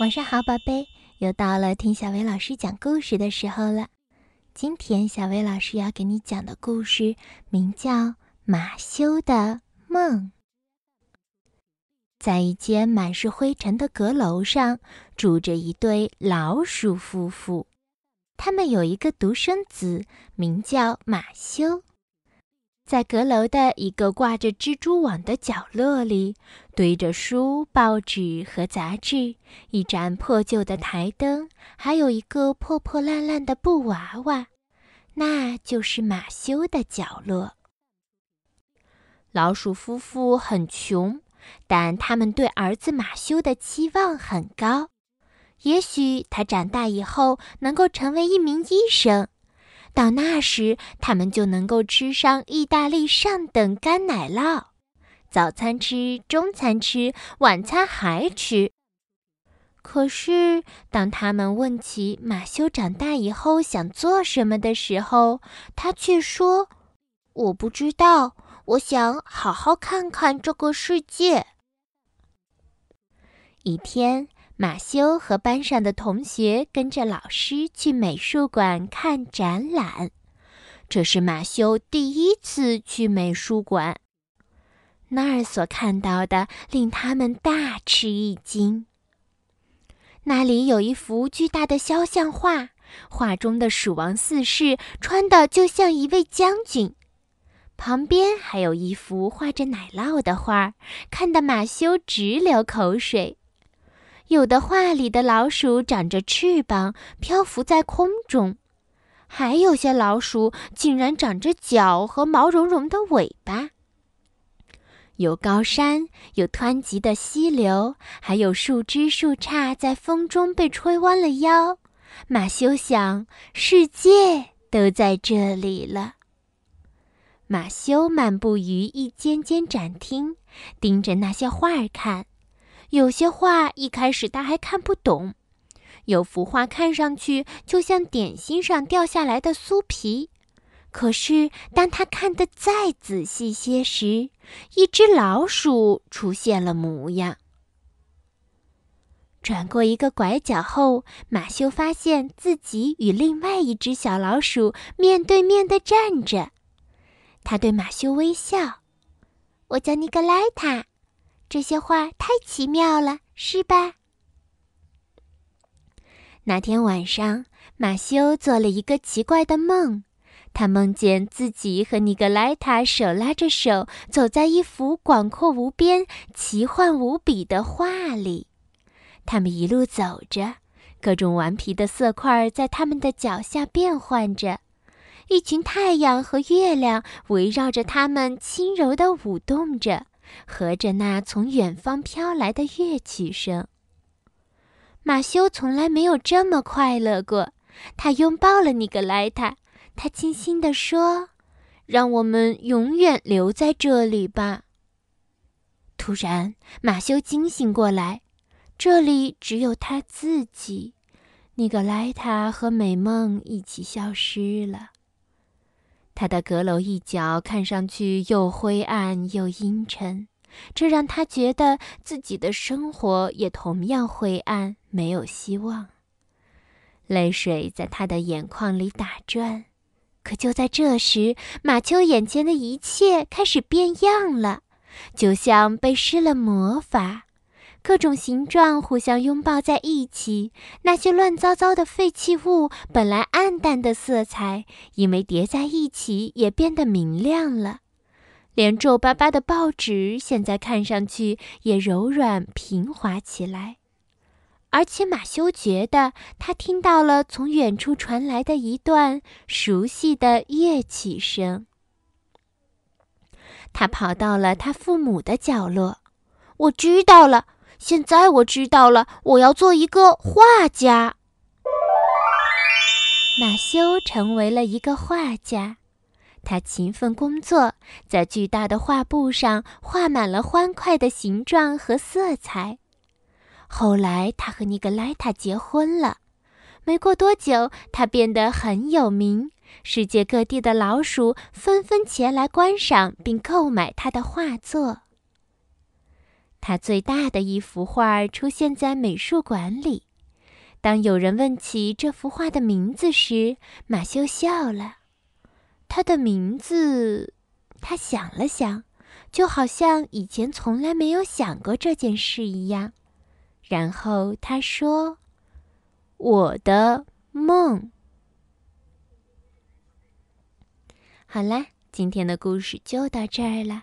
晚上好，宝贝，又到了听小薇老师讲故事的时候了。今天小薇老师要给你讲的故事名叫《马修的梦》。在一间满是灰尘的阁楼上，住着一对老鼠夫妇，他们有一个独生子，名叫马修。在阁楼的一个挂着蜘蛛网的角落里，堆着书、报纸和杂志，一盏破旧的台灯，还有一个破破烂烂的布娃娃，那就是马修的角落。老鼠夫妇很穷，但他们对儿子马修的期望很高，也许他长大以后能够成为一名医生。到那时，他们就能够吃上意大利上等干奶酪，早餐吃，中餐吃，晚餐还吃。可是，当他们问起马修长大以后想做什么的时候，他却说：“我不知道，我想好好看看这个世界。”一天。马修和班上的同学跟着老师去美术馆看展览，这是马修第一次去美术馆。那儿所看到的令他们大吃一惊。那里有一幅巨大的肖像画，画中的蜀王四世穿的就像一位将军。旁边还有一幅画着奶酪的画，看得马修直流口水。有的画里的老鼠长着翅膀，漂浮在空中；还有些老鼠竟然长着脚和毛茸茸的尾巴。有高山，有湍急的溪流，还有树枝树杈在风中被吹弯了腰。马修想，世界都在这里了。马修漫步于一间间展厅，盯着那些画儿看。有些画一开始他还看不懂，有幅画看上去就像点心上掉下来的酥皮，可是当他看得再仔细些时，一只老鼠出现了模样。转过一个拐角后，马修发现自己与另外一只小老鼠面对面的站着，他对马修微笑：“我叫尼格莱塔。”这些画太奇妙了，是吧？那天晚上，马修做了一个奇怪的梦。他梦见自己和尼格莱塔手拉着手，走在一幅广阔无边、奇幻无比的画里。他们一路走着，各种顽皮的色块在他们的脚下变换着，一群太阳和月亮围绕着他们轻柔地舞动着。和着那从远方飘来的乐曲声，马修从来没有这么快乐过。他拥抱了尼格莱塔，他轻轻地说：“让我们永远留在这里吧。”突然，马修惊醒过来，这里只有他自己，尼格莱塔和美梦一起消失了。他的阁楼一角看上去又灰暗又阴沉，这让他觉得自己的生活也同样灰暗，没有希望。泪水在他的眼眶里打转。可就在这时，马丘眼前的一切开始变样了，就像被施了魔法。各种形状互相拥抱在一起，那些乱糟糟的废弃物本来暗淡的色彩，因为叠在一起也变得明亮了。连皱巴巴的报纸现在看上去也柔软平滑起来，而且马修觉得他听到了从远处传来的一段熟悉的乐曲声。他跑到了他父母的角落，我知道了。现在我知道了，我要做一个画家。马修成为了一个画家，他勤奋工作，在巨大的画布上画满了欢快的形状和色彩。后来，他和尼格莱塔结婚了。没过多久，他变得很有名，世界各地的老鼠纷纷前来观赏并购买他的画作。他最大的一幅画出现在美术馆里。当有人问起这幅画的名字时，马修笑了。他的名字，他想了想，就好像以前从来没有想过这件事一样。然后他说：“我的梦。”好啦，今天的故事就到这儿了。